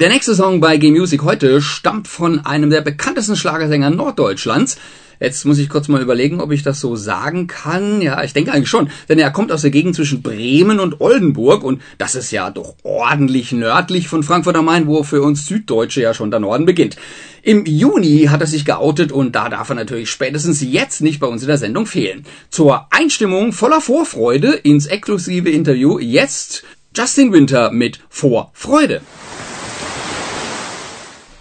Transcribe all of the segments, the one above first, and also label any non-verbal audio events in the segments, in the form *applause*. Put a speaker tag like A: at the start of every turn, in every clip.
A: Der nächste Song bei G-Music heute stammt von einem der bekanntesten Schlagersänger Norddeutschlands. Jetzt muss ich kurz mal überlegen, ob ich das so sagen kann. Ja, ich denke eigentlich schon, denn er kommt aus der Gegend zwischen Bremen und Oldenburg und das ist ja doch ordentlich nördlich von Frankfurt am Main, wo für uns Süddeutsche ja schon der Norden beginnt. Im Juni hat er sich geoutet und da darf er natürlich spätestens jetzt nicht bei uns in der Sendung fehlen. Zur Einstimmung voller Vorfreude ins exklusive Interview jetzt Justin Winter mit Vorfreude.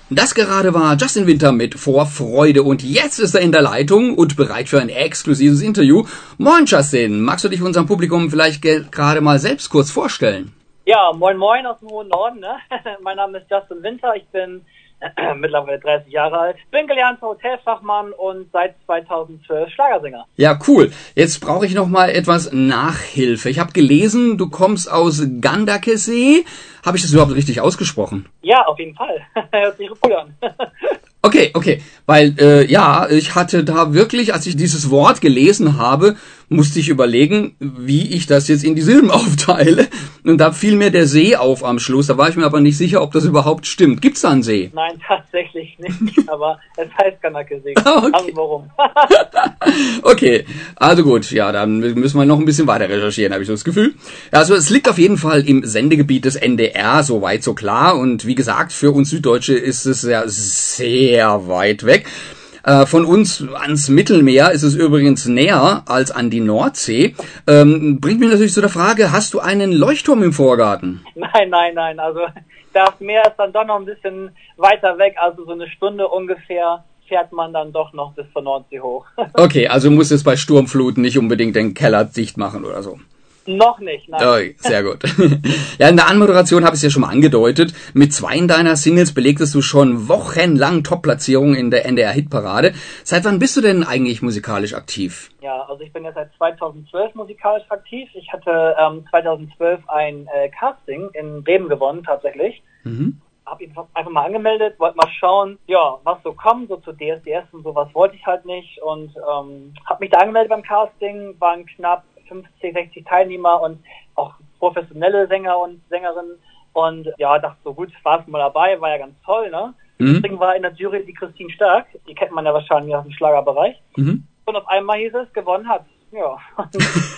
A: Das gerade war Justin Winter mit Vorfreude und jetzt ist er in der Leitung und bereit für ein exklusives Interview. Moin Justin, magst du dich unserem Publikum vielleicht gerade mal selbst kurz vorstellen?
B: Ja, moin moin aus dem hohen Norden. Ne? *laughs* mein Name ist Justin Winter, ich bin *clears throat* mittlerweile 30 Jahre alt. Bin gelernter Hotelfachmann und seit 2012 Schlagersänger.
A: Ja, cool. Jetzt brauche ich noch mal etwas Nachhilfe. Ich habe gelesen, du kommst aus Gandakesee. Habe ich das überhaupt richtig ausgesprochen?
B: Ja, auf jeden Fall. *laughs* Hört sich gut an. *laughs*
A: Okay, okay, weil äh, ja, ich hatte da wirklich, als ich dieses Wort gelesen habe, musste ich überlegen, wie ich das jetzt in die Silben *laughs* aufteile. Und da fiel mir der See auf am Schluss. Da war ich mir aber nicht sicher, ob das überhaupt stimmt. Gibt's da einen See?
B: Nein, *laughs* tatsächlich nicht. aber es heißt Kanake-See. *laughs* Okay. Also warum?
A: okay, also gut. Ja, dann müssen wir noch ein bisschen weiter recherchieren, habe ich so das Gefühl. Also es liegt auf jeden Fall im Sendegebiet des NDR, so weit, so klar. Und wie gesagt, für uns Süddeutsche ist es ja sehr weit weg. Äh, von uns ans Mittelmeer ist es übrigens näher als an die Nordsee. Ähm, bringt mich natürlich zu der Frage, hast du einen Leuchtturm im Vorgarten? *laughs*
B: Nein, nein, nein. Also das Meer ist dann doch noch ein bisschen weiter weg, also so eine Stunde ungefähr fährt man dann doch noch bis zur Nordsee hoch. *laughs*
A: okay, also muss es bei Sturmfluten nicht unbedingt den Keller dicht machen oder so.
B: Noch nicht, nein.
A: Oh, sehr gut. *laughs* ja, in der Anmoderation habe ich es ja schon mal angedeutet. Mit zwei deiner Singles belegtest du schon wochenlang Top-Platzierungen in der NDR-Hitparade. Seit wann bist du denn eigentlich musikalisch aktiv?
B: Ja, also ich bin ja seit 2012 musikalisch aktiv. Ich hatte ähm, 2012 ein äh, Casting in Bremen gewonnen, tatsächlich. Mhm. Hab ihn einfach mal angemeldet, wollte mal schauen, ja, was so kommt, so zu DSDS und sowas wollte ich halt nicht und ähm, habe mich da angemeldet beim Casting, waren knapp 50, 60 Teilnehmer und auch professionelle Sänger und Sängerinnen. Und ja, dachte so, gut, warst mal dabei, war ja ganz toll, ne? Mhm. Deswegen war in der Jury die Christine Stark, die kennt man ja wahrscheinlich aus dem Schlagerbereich. Mhm. Und auf einmal hieß es, gewonnen hat ja,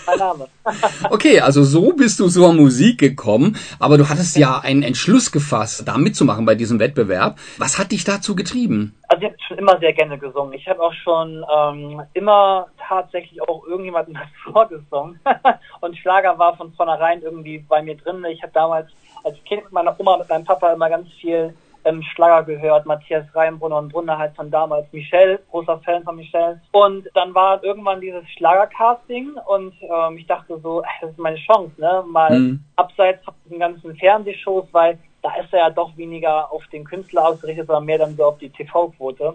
B: mein Name. *laughs*
A: okay, also so bist du zur Musik gekommen, aber du hattest ja einen Entschluss gefasst, da mitzumachen bei diesem Wettbewerb. Was hat dich dazu getrieben?
B: Also ich habe schon immer sehr gerne gesungen. Ich habe auch schon ähm, immer tatsächlich auch irgendjemandem das *laughs* vorgesungen. *laughs* Und Schlager war von vornherein irgendwie bei mir drin. Ich habe damals als Kind mit meiner Oma, mit meinem Papa immer ganz viel ähm, Schlager gehört, Matthias Reinbrunner und Brunner halt von damals, Michelle, großer Fan von Michelle. Und dann war irgendwann dieses Schlagercasting und ähm, ich dachte so, das ist meine Chance, ne? Mal mhm. abseits von den ganzen Fernsehshows, weil da ist er ja doch weniger auf den Künstler ausgerichtet, sondern mehr dann so auf die TV-Quote.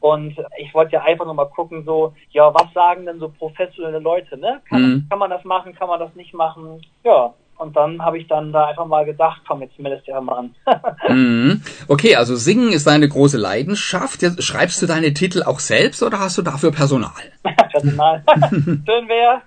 B: Und ich wollte ja einfach nur mal gucken, so, ja, was sagen denn so professionelle Leute, ne? Kann, mhm. kann man das machen, kann man das nicht machen? Ja, und dann habe ich dann da einfach mal gedacht, komm, jetzt meldest du ja mal an. *laughs*
A: mhm. Okay, also Singen ist deine große Leidenschaft. Jetzt, schreibst du deine Titel auch selbst oder hast du dafür Personal? *laughs*
B: Personal. *laughs* Schön wäre.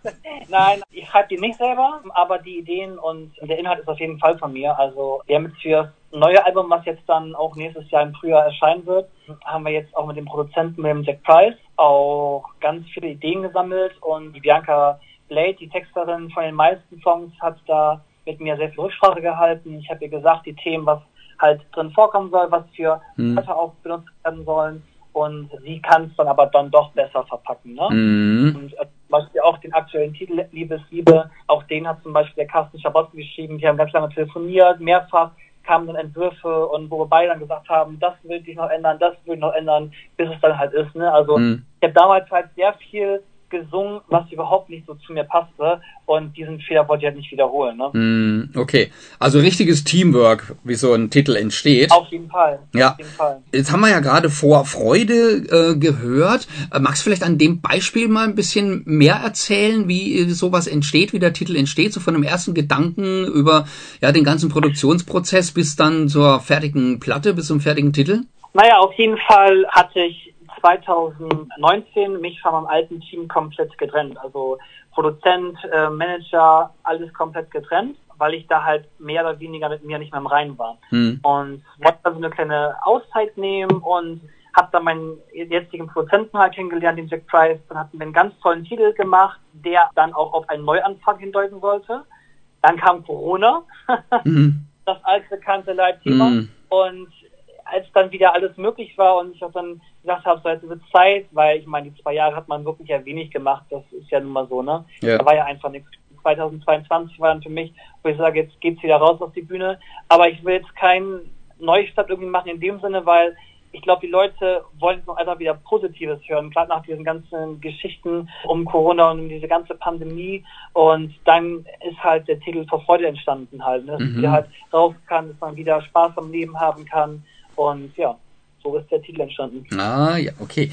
B: Nein, ich schreibe die nicht selber, aber die Ideen und der Inhalt ist auf jeden Fall von mir. Also wir haben jetzt für das neue Album, was jetzt dann auch nächstes Jahr im Frühjahr erscheinen wird, haben wir jetzt auch mit dem Produzenten, mit dem Jack Price, auch ganz viele Ideen gesammelt und die Bianca Blade, die Texterin von den meisten Songs, hat da mit mir sehr viel Rücksprache gehalten. Ich habe ihr gesagt, die Themen, was halt drin vorkommen soll, was für mhm. Wörter auch benutzt werden sollen. Und sie kann es dann aber dann doch besser verpacken. Ne? Mhm. Und äh, zum Beispiel auch den aktuellen Titel Liebesliebe, auch den hat zum Beispiel der Carsten Schabotski geschrieben. Die haben ganz lange telefoniert, mehrfach kamen dann Entwürfe und wo wir beide dann gesagt haben, das will ich noch ändern, das will ich noch ändern, bis es dann halt ist. Ne? Also mhm. ich habe damals halt sehr viel gesungen, was überhaupt nicht so zu mir passte. Und diesen Fehler wollte ich halt nicht wiederholen. Ne?
A: Mm, okay, also richtiges Teamwork, wie so ein Titel entsteht.
B: Auf jeden Fall.
A: Ja.
B: Jeden Fall.
A: Jetzt haben wir ja gerade vor Freude äh, gehört. Äh, magst du vielleicht an dem Beispiel mal ein bisschen mehr erzählen, wie sowas entsteht, wie der Titel entsteht, so von dem ersten Gedanken über ja den ganzen Produktionsprozess bis dann zur fertigen Platte, bis zum fertigen Titel?
B: Naja, auf jeden Fall hatte ich 2019 mich von meinem alten Team komplett getrennt. Also Produzent, äh, Manager, alles komplett getrennt, weil ich da halt mehr oder weniger mit mir nicht mehr im Reinen war. Mhm. Und wollte also eine kleine Auszeit nehmen und habe dann meinen jetzigen Produzenten halt kennengelernt, den Jack Price. Dann hatten wir einen ganz tollen Titel gemacht, der dann auch auf einen Neuanfang hindeuten sollte. Dann kam Corona, mhm. *laughs* das altbekannte Leitthema. Mhm. Und als dann wieder alles möglich war und ich auch dann gesagt habe, so jetzt wird Zeit, weil ich meine, die zwei Jahre hat man wirklich ja wenig gemacht, das ist ja nun mal so, ne? Ja. Da war ja einfach nichts. 2022 war dann für mich, wo ich sage, jetzt geht's wieder raus auf die Bühne. Aber ich will jetzt keinen Neustart irgendwie machen in dem Sinne, weil ich glaube, die Leute wollen noch einfach wieder Positives hören, gerade nach diesen ganzen Geschichten um Corona und um diese ganze Pandemie. Und dann ist halt der Titel vor Freude entstanden halt, ne? dass mhm. man halt raus kann, dass man wieder Spaß am Leben haben kann. Und ja, so ist der Titel entstanden.
A: Ah, ja, okay.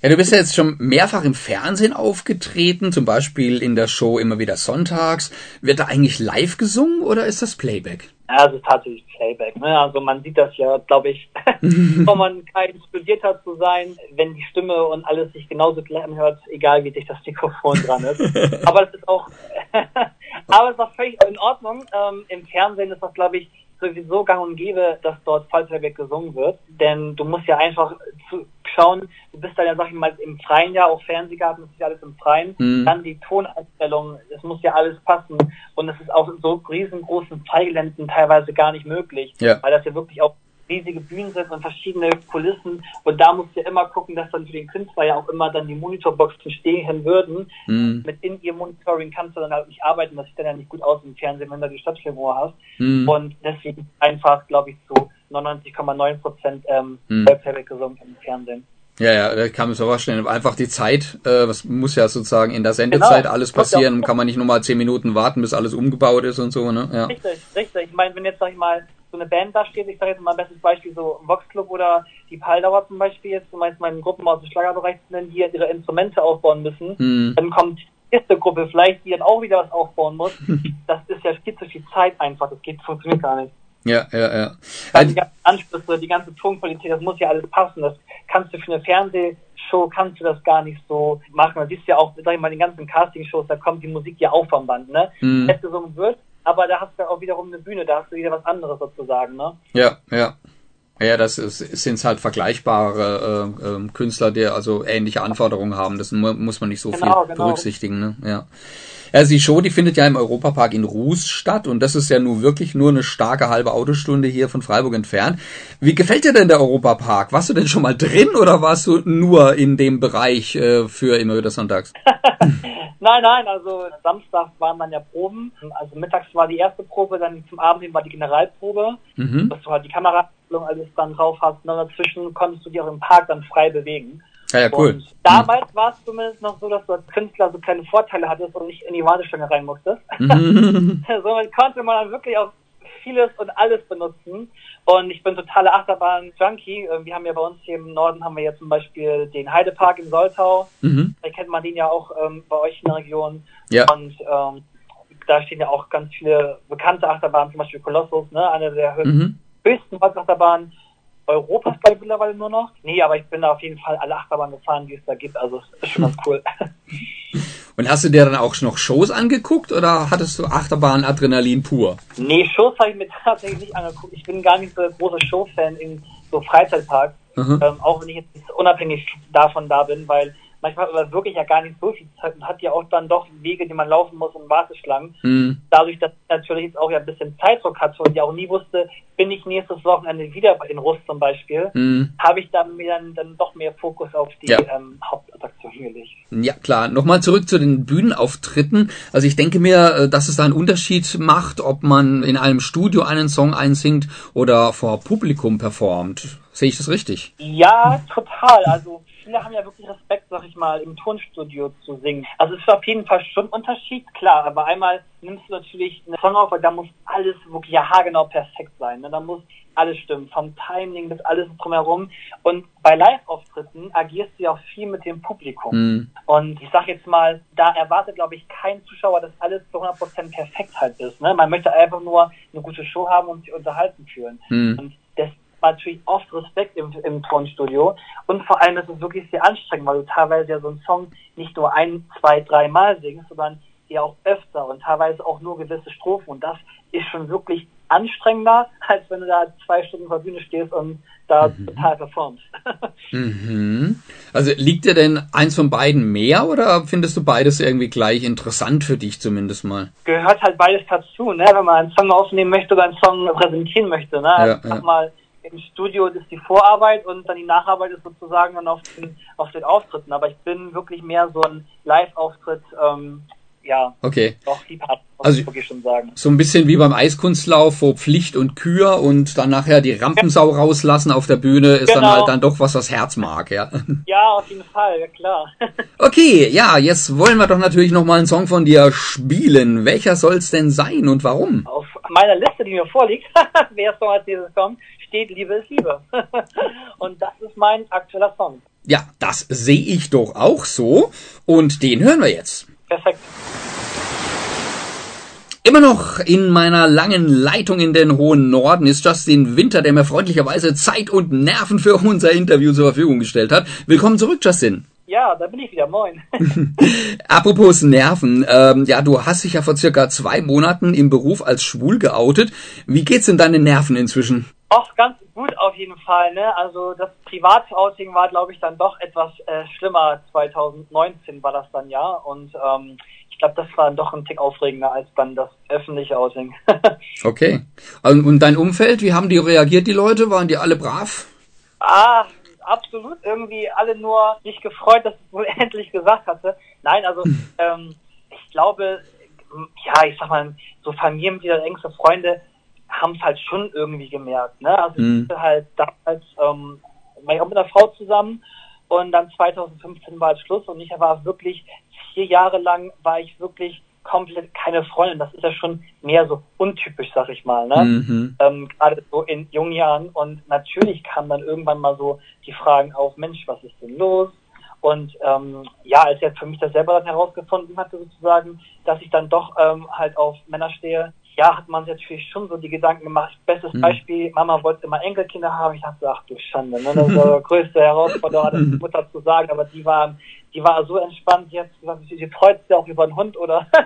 A: Ja, du bist ja jetzt schon mehrfach im Fernsehen aufgetreten, zum Beispiel in der Show immer wieder sonntags. Wird da eigentlich live gesungen oder ist das Playback?
B: Ja, es ist tatsächlich Playback. Ne? Also man sieht das ja, glaube ich, *laughs* wenn man kein studiert hat zu sein, wenn die Stimme und alles sich genauso gleich anhört, egal wie dicht das Mikrofon dran ist. *laughs* aber es ist auch, *laughs* aber es ist auch völlig in Ordnung. Ähm, Im Fernsehen ist das, glaube ich, sowieso gang und gäbe, dass dort Fallplayback gesungen wird. Denn du musst ja einfach zu, schauen, du bist dann ja, sag ich mal, im Freien ja, auch Fernsehgarten, das ist ja alles im Freien. Mhm. Dann die Toneinstellung, es muss ja alles passen. Und es ist auch in so riesengroßen Freigeländen teilweise gar nicht möglich. Ja. Weil das ja wirklich auch riesige Bühnen sind und verschiedene Kulissen. Und da musst du ja immer gucken, dass dann für den Künstler ja auch immer dann die Monitorboxen stehen würden. Mm. Mit in ihr Monitoring kannst du dann halt nicht arbeiten. Das sieht dann ja nicht gut aus im Fernsehen, wenn du die Stadtfilmohr hast. Mm. Und deswegen einfach, glaube ich, zu 99,9 Prozent ähm, mm. Gesungen im Fernsehen.
A: Ja, ja, da kann man so vorstellen. Einfach die Zeit, äh, was muss ja sozusagen in der Sendezeit genau. alles passieren, kann man nicht nur mal zehn Minuten warten, bis alles umgebaut ist und so, ne?
B: Ja. Richtig, richtig. Ich meine, wenn jetzt, sag ich mal, so eine Band da steht, ich sage jetzt mal ein bestes Beispiel, so Vox Club oder die Paldauer zum Beispiel, jetzt meinst meine Gruppen aus dem Schlagerbereich sind, die ihre Instrumente aufbauen müssen, mhm. dann kommt die nächste Gruppe vielleicht, die dann auch wieder was aufbauen muss. *laughs* das ist ja viel zu viel Zeit einfach, das geht, funktioniert gar nicht.
A: Ja, ja, ja.
B: Also die ganzen Anschlüsse, die ganze Tonqualität, das muss ja alles passen. Das kannst du für eine Fernsehshow, kannst du das gar nicht so machen. Man siehst ja auch, sag ich mal, den ganzen Castingshows, da kommt die Musik ja auch vom Band, ne? Mhm. Wenn gesungen wird, aber da hast du auch wiederum eine Bühne, da hast du wieder was anderes sozusagen, ne?
A: Ja, ja. Ja, das sind halt vergleichbare äh, äh, Künstler, die also ähnliche Anforderungen haben. Das mu muss man nicht so genau, viel genau. berücksichtigen. Ne? Ja. Also die Show, die findet ja im Europapark in Ruß statt und das ist ja nun wirklich nur eine starke halbe Autostunde hier von Freiburg entfernt. Wie gefällt dir denn der Europapark? Warst du denn schon mal drin oder warst du nur in dem Bereich äh, für immer wieder sonntags? *laughs* *laughs*
B: nein, nein, also Samstag waren dann ja Proben. Also mittags war die erste Probe, dann zum Abend hin war die Generalprobe, mhm. dass du halt die Kamera alles dann drauf hast. Und dann dazwischen konntest du dich auch im Park dann frei bewegen.
A: Ja, ja, cool. Und
B: damals mhm. war es zumindest noch so, dass du als Künstler so kleine Vorteile hattest und nicht in die Warteschlange rein musstest. Mhm. *laughs* Somit konnte man dann wirklich auch vieles und alles benutzen. Und ich bin totaler Achterbahn-Junkie. Ähm, wir haben ja bei uns hier im Norden haben wir ja zum Beispiel den Heidepark in Soltau. Mhm. Da kennt man den ja auch ähm, bei euch in der Region. Ja. Und ähm, da stehen ja auch ganz viele bekannte Achterbahnen, zum Beispiel Kolossus, ne, eine der mhm. höchsten Holzachterbahnen. Europas, glaube ich, mittlerweile nur noch. Nee, aber ich bin da auf jeden Fall alle Achterbahnen gefahren, die es da gibt. Also ist schon ganz cool. *laughs*
A: Und hast du dir dann auch noch Shows angeguckt oder hattest du Achterbahn Adrenalin pur?
B: Nee, Shows habe ich mir *laughs* tatsächlich nicht angeguckt. Ich bin gar nicht so ein großer Showfan in so Freizeitparks. Mhm. Ähm, auch wenn ich jetzt unabhängig davon da bin, weil manchmal hat man wirklich ja gar nicht so viel Zeit und hat ja auch dann doch Wege, die man laufen muss und Warteschlangen. Mhm. Dadurch, dass ich natürlich jetzt auch ja ein bisschen Zeitdruck hatte und ja auch nie wusste, bin ich nächstes Wochenende wieder in Russ zum Beispiel, mhm. habe ich dann mir dann, dann doch mehr Fokus auf die ja. ähm, Hauptattraktion gelegt.
A: Ja, klar. Nochmal zurück zu den Bühnenauftritten. Also ich denke mir, äh, dass es da einen Unterschied macht, ob man in einem Studio einen Song einsingt oder vor Publikum performt. Sehe ich das richtig?
B: Ja, total. Also viele haben ja wirklich Respekt, sag ich mal, im Tonstudio zu singen. Also es ist auf jeden Fall schon ein Unterschied, klar, aber einmal nimmst du natürlich einen Song auf, weil da muss alles wirklich ja haargenau perfekt sein. Ne? Da muss alles stimmen, vom Timing bis alles drumherum. Und bei Live-Auftritten agierst du ja auch viel mit dem Publikum. Mhm. Und ich sag jetzt mal, da erwartet, glaube ich, kein Zuschauer, dass alles zu 100% perfekt halt ist. Ne? Man möchte einfach nur eine gute Show haben und sich unterhalten fühlen. Mhm. Und das natürlich oft Respekt im, im Tonstudio. Und vor allem ist es wirklich sehr anstrengend, weil du teilweise ja so einen Song nicht nur ein, zwei, drei Mal singst, sondern ja auch öfter und teilweise auch nur gewisse Strophen und das ist schon wirklich anstrengender, *laughs* als wenn du da zwei Stunden vor der Bühne stehst und da mhm. total performst. *laughs*
A: mhm. Also liegt dir denn eins von beiden mehr oder findest du beides irgendwie gleich interessant für dich zumindest mal?
B: Gehört halt beides dazu, ne? wenn man einen Song aufnehmen möchte oder einen Song präsentieren möchte. Ne? Ja, also, ja. mal, im Studio ist die Vorarbeit und dann die Nacharbeit ist sozusagen dann auf den, auf den Auftritten. Aber ich bin wirklich mehr so ein Live-Auftritt, ähm, ja,
A: okay.
B: doch Liebhaber,
A: also ich wirklich schon sagen. So ein bisschen wie beim Eiskunstlauf, wo Pflicht und Kür und dann nachher die Rampensau rauslassen auf der Bühne, ist genau. dann halt dann doch was das Herz mag, ja. *laughs*
B: Ja, auf jeden Fall, ja klar. *laughs*
A: okay, ja, jetzt wollen wir doch natürlich noch mal einen Song von dir spielen. Welcher soll's denn sein und warum?
B: Auf meiner Liste, die mir vorliegt, *laughs* wer Song als dieses kommt, steht Liebe ist Liebe. *laughs* und das ist mein aktueller Song.
A: Ja, das sehe ich doch auch so und den hören wir jetzt.
B: Perfekt.
A: Immer noch in meiner langen Leitung in den hohen Norden ist Justin Winter, der mir freundlicherweise Zeit und Nerven für unser Interview zur Verfügung gestellt hat. Willkommen zurück, Justin.
B: Ja, da bin ich wieder. Moin. *laughs*
A: Apropos Nerven, ähm, ja, du hast dich ja vor circa zwei Monaten im Beruf als schwul geoutet. Wie geht's denn deinen Nerven inzwischen?
B: Auch ganz gut auf jeden Fall. Ne? Also das private Outing war, glaube ich, dann doch etwas äh, schlimmer. 2019 war das dann ja. Und ähm, ich glaube, das war doch ein Tick aufregender als dann das öffentliche Outing. *laughs*
A: okay. Und dein Umfeld, wie haben die reagiert, die Leute? Waren die alle brav?
B: Ah, absolut. Irgendwie alle nur sich gefreut, dass ich *laughs* wohl endlich gesagt hatte. Nein, also hm. ähm, ich glaube, ja, ich sag mal, so Familienmitglieder, engste Freunde, haben es halt schon irgendwie gemerkt. Ne? Also mhm. ich halt damals, ähm, war ich auch mit einer Frau zusammen und dann 2015 war es Schluss und ich war wirklich vier Jahre lang war ich wirklich komplett keine Freundin. Das ist ja schon mehr so untypisch, sag ich mal, ne? Mhm. Ähm, Gerade so in jungen Jahren. Und natürlich kamen dann irgendwann mal so die Fragen auf, Mensch, was ist denn los? Und ähm, ja, als er für mich das selber dann herausgefunden hatte, sozusagen, dass ich dann doch ähm, halt auf Männer stehe, ja, hat man sich natürlich schon so die Gedanken gemacht. Bestes mhm. Beispiel, Mama wollte immer Enkelkinder haben. Ich dachte, ach du Schande, ne? das ist *laughs* die größte Herausforderung, das Mutter zu sagen, aber die war, die war so entspannt, die hat gesagt, sie freut sich auch über einen Hund oder *laughs*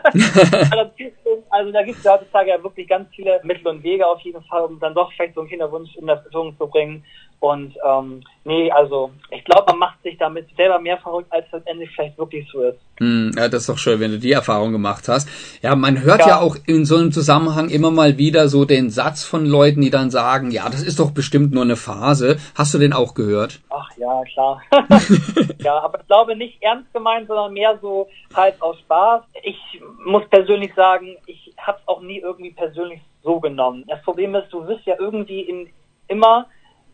B: also da gibt es ja heutzutage ja wirklich ganz viele Mittel und Wege auf jeden Fall, um dann doch vielleicht so einen Kinderwunsch in Erfüllung zu bringen. Und ähm, nee, also ich glaube, man macht sich damit selber mehr verrückt, als es Ende vielleicht wirklich so ist.
A: Mm, ja, das ist doch schön, wenn du die Erfahrung gemacht hast. Ja, man hört ja. ja. auch in so einem Zusammenhang immer mal wieder so den Satz von Leuten, die dann sagen, ja, das ist doch bestimmt nur eine Phase. Hast du den auch gehört?
B: Ach ja, klar. *laughs* ja, aber ich glaube nicht ernst gemeint, sondern mehr so halt aus Spaß. Ich muss persönlich sagen, ich habe es auch nie irgendwie persönlich so genommen. Das Problem ist, du wirst ja irgendwie in immer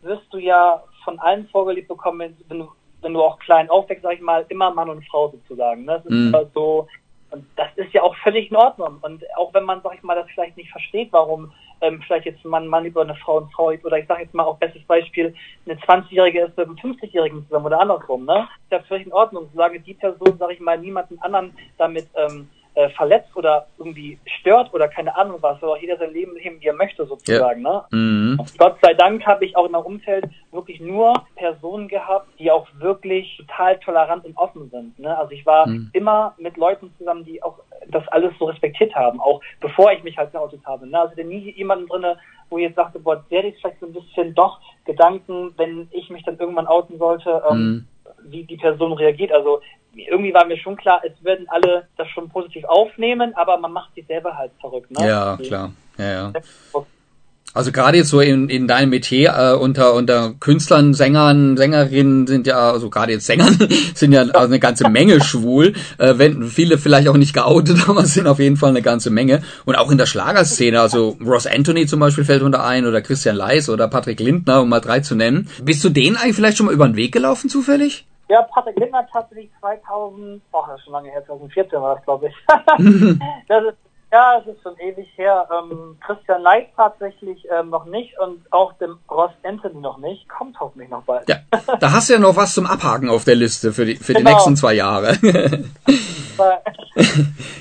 B: wirst du ja von allen vorgelebt bekommen, wenn du, wenn du auch klein aufwächst, sag ich mal, immer Mann und Frau sozusagen. Ne? Das ist mhm. so, und das ist ja auch völlig in Ordnung. Und auch wenn man, sag ich mal, das vielleicht nicht versteht, warum ähm, vielleicht jetzt ein Mann Mann über eine Frau und Frau oder ich sage jetzt mal auch bestes Beispiel, eine 20-Jährige ist mit einem 50-Jährigen zusammen oder andersrum, ne? Ist ja völlig in Ordnung, solange die Person, sag ich mal, niemanden anderen damit ähm, äh, verletzt oder irgendwie stört oder keine Ahnung was, soll auch jeder sein Leben leben, wie er möchte sozusagen. Ja. Ne? Mhm. Gott sei Dank habe ich auch in meinem Umfeld wirklich nur Personen gehabt, die auch wirklich total tolerant und offen sind. Ne? Also ich war mhm. immer mit Leuten zusammen, die auch das alles so respektiert haben, auch bevor ich mich halt geoutet habe. Ne? Also nie jemanden drinne, wo ich jetzt sagte, boah, der ist vielleicht so ein bisschen doch Gedanken, wenn ich mich dann irgendwann outen sollte, ähm, mhm. Wie die Person reagiert. Also irgendwie war mir schon klar, es würden alle das schon positiv aufnehmen, aber man macht sich selber halt verrückt. Ne?
A: Ja, klar. Ja, ja. Also gerade jetzt so in, in deinem Metier äh, unter unter Künstlern, Sängern, Sängerinnen sind ja also gerade jetzt Sängern *laughs* sind ja also eine ganze Menge schwul. Äh, wenn viele vielleicht auch nicht geoutet, *laughs* aber sind auf jeden Fall eine ganze Menge. Und auch in der Schlagerszene, also Ross Anthony zum Beispiel fällt unter ein oder Christian Leis oder Patrick Lindner, um mal drei zu nennen. Bist du denen eigentlich vielleicht schon mal über den Weg gelaufen zufällig?
B: Ja, Patrick Lindner tatsächlich 2000, oh, das ist schon lange her, 2014 war das, glaube ich. *laughs* das ist, ja, es ist schon ewig her. Ähm, Christian Leitz tatsächlich ähm, noch nicht und auch dem Ross Anthony noch nicht. Kommt hoffentlich noch bald.
A: Ja, da hast du ja noch was zum Abhaken auf der Liste für die, für die genau. nächsten zwei Jahre. *laughs*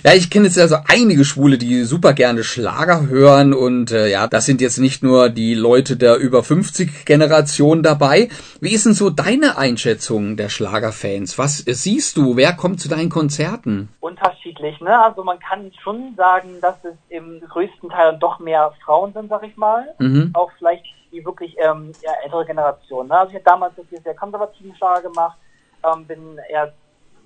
A: ja, ich kenne jetzt ja so einige Schwule, die super gerne Schlager hören und äh, ja, das sind jetzt nicht nur die Leute der über 50 Generation dabei. Wie ist denn so deine Einschätzung der Schlagerfans? Was siehst du? Wer kommt zu deinen Konzerten?
B: Unterschiedlich, ne? Also man kann schon sagen, dass es im größten Teil doch mehr Frauen sind, sag ich mal. Mhm. Auch vielleicht die wirklich ähm, ja, ältere Generation. Ne? Also ich habe damals wirklich sehr konservativen Schlager gemacht, ähm, bin erst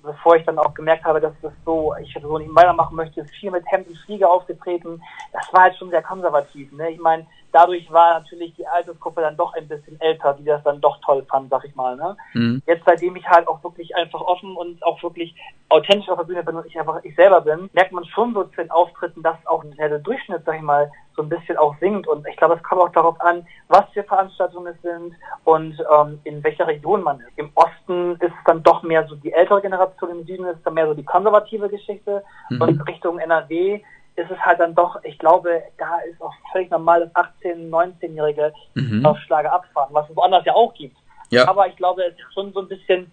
B: bevor ich dann auch gemerkt habe, dass das so, ich so nicht weitermachen möchte, viel mit Hemd und Fliege aufgetreten. Das war halt schon sehr konservativ. Ne? Ich meine, dadurch war natürlich die Altersgruppe dann doch ein bisschen älter, die das dann doch toll fand, sag ich mal. Ne? Mhm. Jetzt, seitdem ich halt auch wirklich einfach offen und auch wirklich authentisch auf der Bühne bin und ich einfach ich selber bin, merkt man schon so zu den Auftritten, dass auch der Durchschnitt, sag ich mal, so ein bisschen auch sinkt. Und ich glaube, es kommt auch darauf an, was für Veranstaltungen es sind und ähm, in welcher Region man ist. Im Osten ist es dann doch mehr so die ältere Generation, im Süden ist es dann mehr so die konservative Geschichte mhm. und Richtung NRW ist es halt dann doch, ich glaube, da ist auch völlig normal, dass 18-, 19-Jährige mhm. auf Schlager abfahren, was es woanders ja auch gibt. Ja. Aber ich glaube, es ist schon so ein bisschen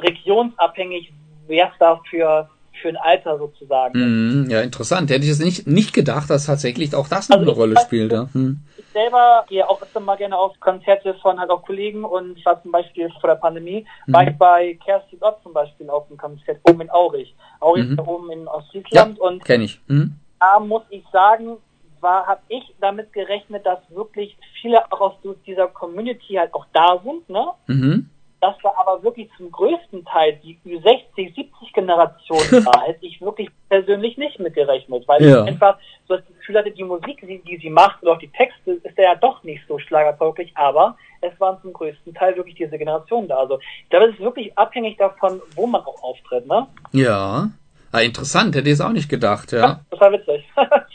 B: regionsabhängig, wer es da für für ein Alter sozusagen.
A: Mm, ja, interessant. Hätte ich es nicht, nicht gedacht, dass tatsächlich auch das noch also eine Rolle spielt. Ja. Hm.
B: Ich selber gehe auch öfter mal gerne auf Konzerte von halt auch Kollegen und ich war zum Beispiel vor der Pandemie, mhm. war ich bei Kerstin Ott zum Beispiel auf einem Konzert oben in Aurich. Aurich mhm. ist oben in Ostfriesland
A: ja, und kenne ich. Mhm.
B: da muss ich sagen, war, habe ich damit gerechnet, dass wirklich viele auch aus dieser Community halt auch da sind, ne? Mhm dass da aber wirklich zum größten Teil die 60 70 Generation war, hätte ich wirklich persönlich nicht mitgerechnet, weil ja. ich einfach so das Gefühl hatte, die Musik, die, die sie macht oder auch die Texte, ist ja doch nicht so schlagertauglich, aber es waren zum größten Teil wirklich diese Generation da. Also ich glaube, es ist wirklich abhängig davon, wo man auch auftritt, ne?
A: Ja. Ah, interessant, hätte ich es auch nicht gedacht, ja. ja
B: das war witzig.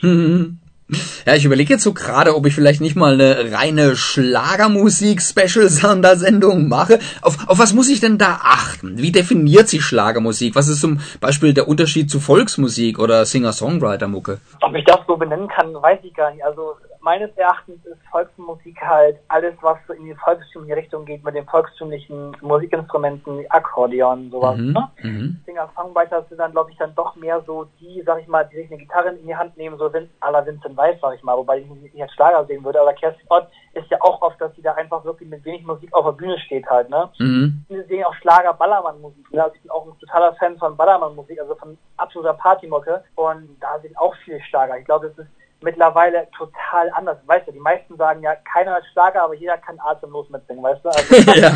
B: *laughs* *laughs*
A: Ja, ich überlege jetzt so gerade, ob ich vielleicht nicht mal eine reine Schlagermusik-Special-Sondersendung mache. Auf, auf was muss ich denn da achten? Wie definiert sich Schlagermusik? Was ist zum Beispiel der Unterschied zu Volksmusik oder Singer-Songwriter-Mucke?
B: Ob ich das so benennen kann, weiß ich gar nicht. Also meines Erachtens ist Volksmusik halt alles, was so in die volkstümliche Richtung geht, mit den volkstümlichen Musikinstrumenten, Akkordeon, sowas. Mhm. Ne? Mhm. Singer-Songwriter sind dann, glaube ich, dann doch mehr so die, sag ich mal, die sich eine Gitarre in die Hand nehmen, so à la Vincent Weiss, sag ich mal, wobei ich nicht als Schlager sehen würde. Aber Kerstin Ott ist ja auch oft, dass sie da einfach wirklich mit wenig Musik auf der Bühne steht halt. Ne? Mhm. Wir sehen auch Schlager, Ballermann-Musik. Ne? Also ich bin auch ein totaler Fan von Ballermann-Musik, also von absoluter Partymucke. Und da sind auch viele Schlager. Ich glaube, es ist mittlerweile total anders. Weißt du, die meisten sagen ja, keiner hat Schlager, aber jeder kann atemlos mitsingen, weißt du? Also, *laughs* ja.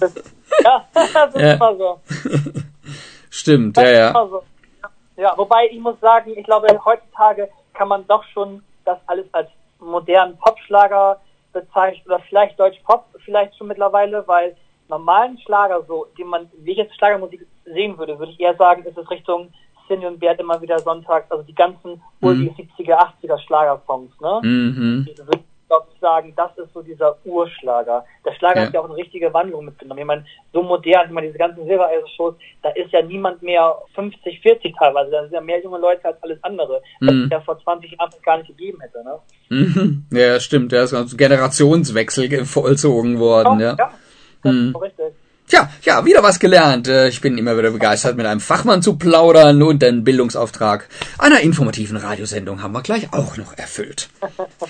B: Das ist, *laughs* ja, das ist ja. immer so. *laughs*
A: Stimmt, ja, ja. So.
B: Ja, wobei ich muss sagen, ich glaube, heutzutage kann man doch schon das alles als modernen Popschlager bezeichnen oder vielleicht Deutsch-Pop vielleicht schon mittlerweile, weil normalen Schlager so, den man, wie ich jetzt Schlagermusik sehen würde, würde ich eher sagen, ist es Richtung Cindy und Bert immer wieder sonntags, also die ganzen mhm. 70er, 80er Schlagersongs, ne? Mhm. Ich würde sagen, das ist so dieser Urschlager. Der Schlager ja. hat ja auch eine richtige Wandlung mitgenommen. Ich meine, so modern, ich meine, diese ganzen Silbereisen-Shows, da ist ja niemand mehr 50, 40 teilweise, da sind ja mehr junge Leute als alles andere, mhm. was es ja vor 20 Jahren gar nicht gegeben hätte, ne?
A: Mhm. Ja, stimmt, da ist ein Generationswechsel vollzogen worden, ja. Ja, das mhm. ist richtig. Tja, ja, wieder was gelernt. Äh, ich bin immer wieder begeistert, mit einem Fachmann zu plaudern und den Bildungsauftrag einer informativen Radiosendung haben wir gleich auch noch erfüllt.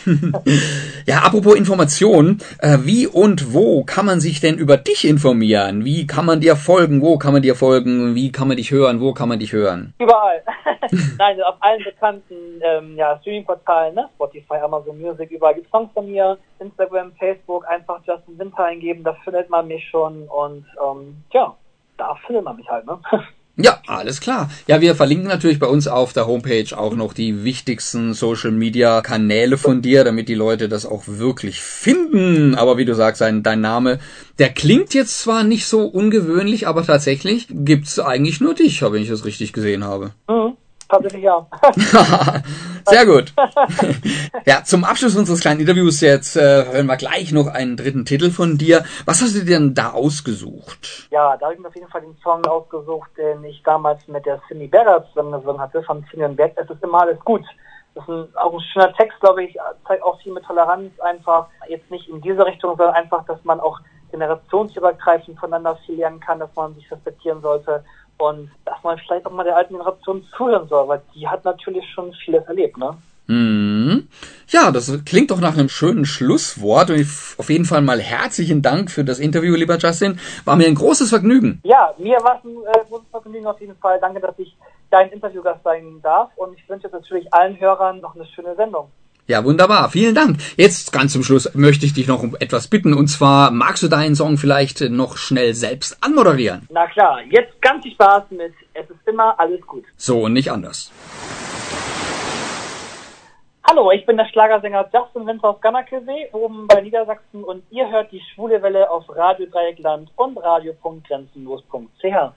A: *laughs* ja, apropos Information, äh, wie und wo kann man sich denn über dich informieren? Wie kann man dir folgen? Wo kann man dir folgen? Wie kann man dich hören? Wo kann man dich hören?
B: Überall. *laughs* Nein, auf allen bekannten ähm, ja, Streaming-Portalen, ne? Spotify, Amazon Music, überall gibt Songs von mir. Instagram, Facebook, einfach Justin Winter eingeben, da findet man mich schon und ähm, ja, da findet man mich halt, ne? *laughs*
A: Ja, alles klar. Ja, wir verlinken natürlich bei uns auf der Homepage auch noch die wichtigsten Social Media Kanäle von dir, damit die Leute das auch wirklich finden. Aber wie du sagst, dein, dein Name, der klingt jetzt zwar nicht so ungewöhnlich, aber tatsächlich gibt's eigentlich nur dich, wenn ich das richtig gesehen habe.
B: Mhm. Ja. *laughs*
A: Sehr gut. *laughs* ja, zum Abschluss unseres kleinen Interviews jetzt äh, hören wir gleich noch einen dritten Titel von dir. Was hast du denn da ausgesucht?
B: Ja, da habe ich mir auf jeden Fall den Song ausgesucht, den ich damals mit der Cindy Berger zusammengesungen hatte, von Cindy und Berg. Es ist immer alles gut. Das ist ein, auch ein schöner Text, glaube ich, zeigt auch viel mit Toleranz einfach. Jetzt nicht in diese Richtung, sondern einfach, dass man auch generationsübergreifend voneinander viel lernen kann, dass man sich respektieren sollte und dass man vielleicht auch mal der alten Generation zuhören soll, weil die hat natürlich schon vieles erlebt, ne?
A: Mhm. Ja, das klingt doch nach einem schönen Schlusswort. Und auf jeden Fall mal herzlichen Dank für das Interview, lieber Justin. War mir ein großes Vergnügen.
B: Ja, mir war es ein äh, großes Vergnügen auf jeden Fall. Danke, dass ich dein Interviewgast sein darf. Und ich wünsche natürlich allen Hörern noch eine schöne Sendung.
A: Ja, wunderbar. Vielen Dank. Jetzt ganz zum Schluss möchte ich dich noch um etwas bitten. Und zwar, magst du deinen Song vielleicht noch schnell selbst anmoderieren?
B: Na klar. Jetzt ganz viel Spaß mit Es ist immer alles gut.
A: So und nicht anders.
B: Hallo, ich bin der Schlagersänger Justin Winter aus Gannakesee, oben bei Niedersachsen und ihr hört die Schwule Welle auf Radio Dreieckland und radio.grenzenlos.ch.